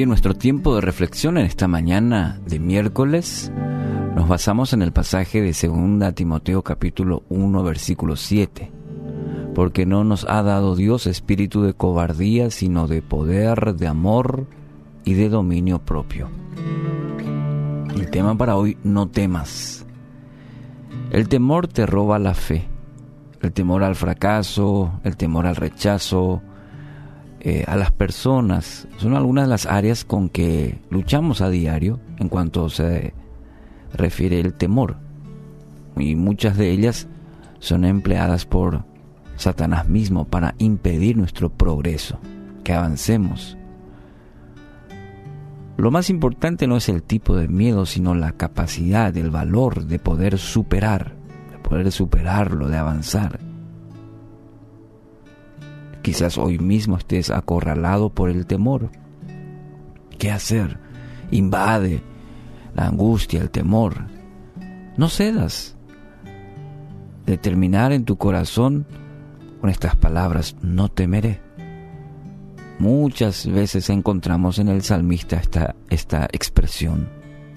Bien, nuestro tiempo de reflexión en esta mañana de miércoles nos basamos en el pasaje de 2 Timoteo capítulo 1 versículo 7. Porque no nos ha dado Dios espíritu de cobardía, sino de poder, de amor y de dominio propio. El tema para hoy, no temas. El temor te roba la fe. El temor al fracaso, el temor al rechazo, eh, a las personas. Son algunas de las áreas con que luchamos a diario en cuanto se refiere el temor. Y muchas de ellas son empleadas por Satanás mismo para impedir nuestro progreso, que avancemos. Lo más importante no es el tipo de miedo, sino la capacidad, el valor de poder superar, de poder superarlo, de avanzar. Quizás hoy mismo estés acorralado por el temor. ¿Qué hacer? Invade la angustia, el temor. No cedas. Determinar en tu corazón con estas palabras, no temeré. Muchas veces encontramos en el salmista esta, esta expresión,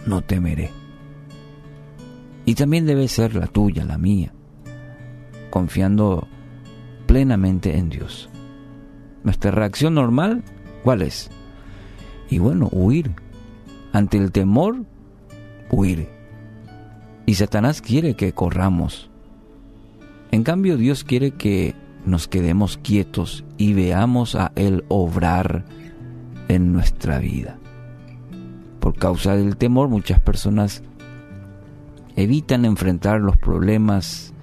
no temeré. Y también debe ser la tuya, la mía, confiando plenamente en Dios. Nuestra reacción normal, ¿cuál es? Y bueno, huir. Ante el temor, huir. Y Satanás quiere que corramos. En cambio, Dios quiere que nos quedemos quietos y veamos a Él obrar en nuestra vida. Por causa del temor, muchas personas evitan enfrentar los problemas,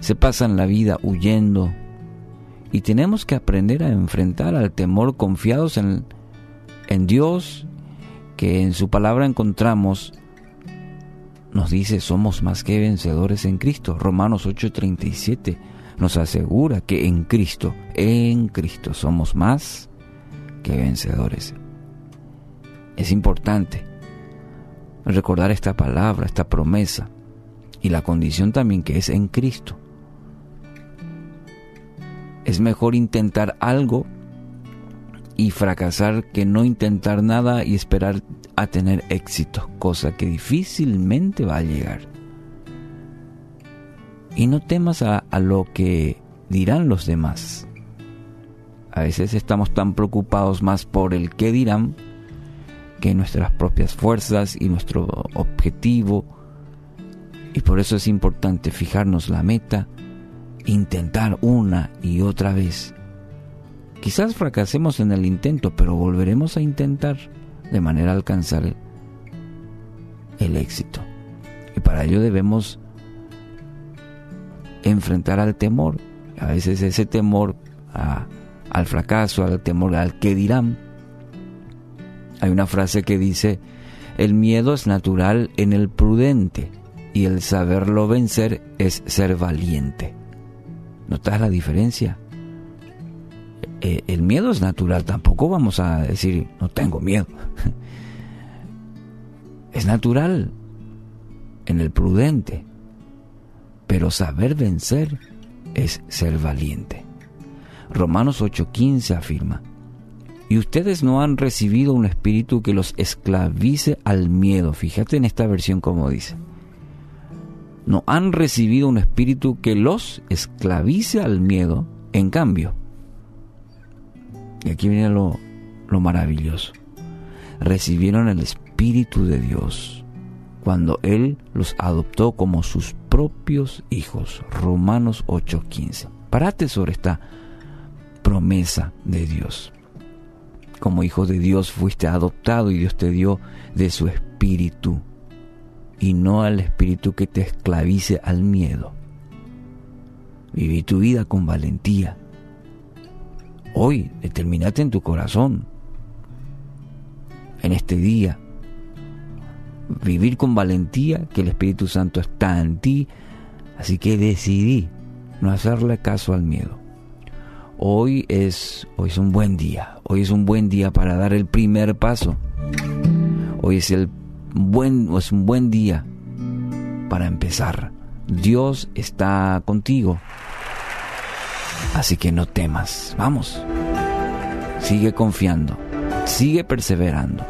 se pasan la vida huyendo, y tenemos que aprender a enfrentar al temor confiados en, en Dios, que en su palabra encontramos, nos dice, somos más que vencedores en Cristo. Romanos 8:37 nos asegura que en Cristo, en Cristo somos más que vencedores. Es importante recordar esta palabra, esta promesa y la condición también que es en Cristo. Es mejor intentar algo y fracasar que no intentar nada y esperar a tener éxito, cosa que difícilmente va a llegar. Y no temas a, lo que dirán los demás. A veces estamos tan preocupados más por el qué dirán que nuestras propias fuerzas y nuestro objetivo. Y por eso es importante fijarnos la meta intentar una y otra vez. Quizás fracasemos en el intento, pero volveremos a intentar de manera a alcanzar el, éxito. Y para ello debemos enfrentar al temor. A veces ese temor al fracaso, al temor al que dirán. Hay una frase que dice, el miedo es natural en el prudente y el saberlo vencer es ser valiente. ¿Notas la diferencia? Eh, el miedo es natural, tampoco vamos a decir no tengo miedo. es natural en el prudente, pero saber vencer es ser valiente. Romanos 8:15 afirma, y ustedes no han recibido un espíritu que los esclavice al miedo. Fíjate en esta versión como dice no han recibido un espíritu que los esclavice al miedo, en cambio. Y aquí viene lo, lo maravilloso. Recibieron el Espíritu de Dios cuando Él los adoptó como sus propios hijos. Romanos 8:15. Parate sobre esta promesa de Dios. Como hijo de Dios fuiste adoptado y Dios te dio de su Espíritu y no al espíritu que te esclavice al miedo. Viví tu vida con valentía. Hoy determinate en tu corazón, en este día, vivir con valentía que el Espíritu Santo está en ti, así que decidí no hacerle caso al miedo. Hoy es, hoy es un buen día, hoy es un buen día para dar el primer paso. Hoy es el buen, es un buen día para empezar. Dios está contigo. Así que no temas. Vamos. Sigue confiando. Sigue perseverando.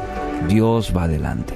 Dios va adelante.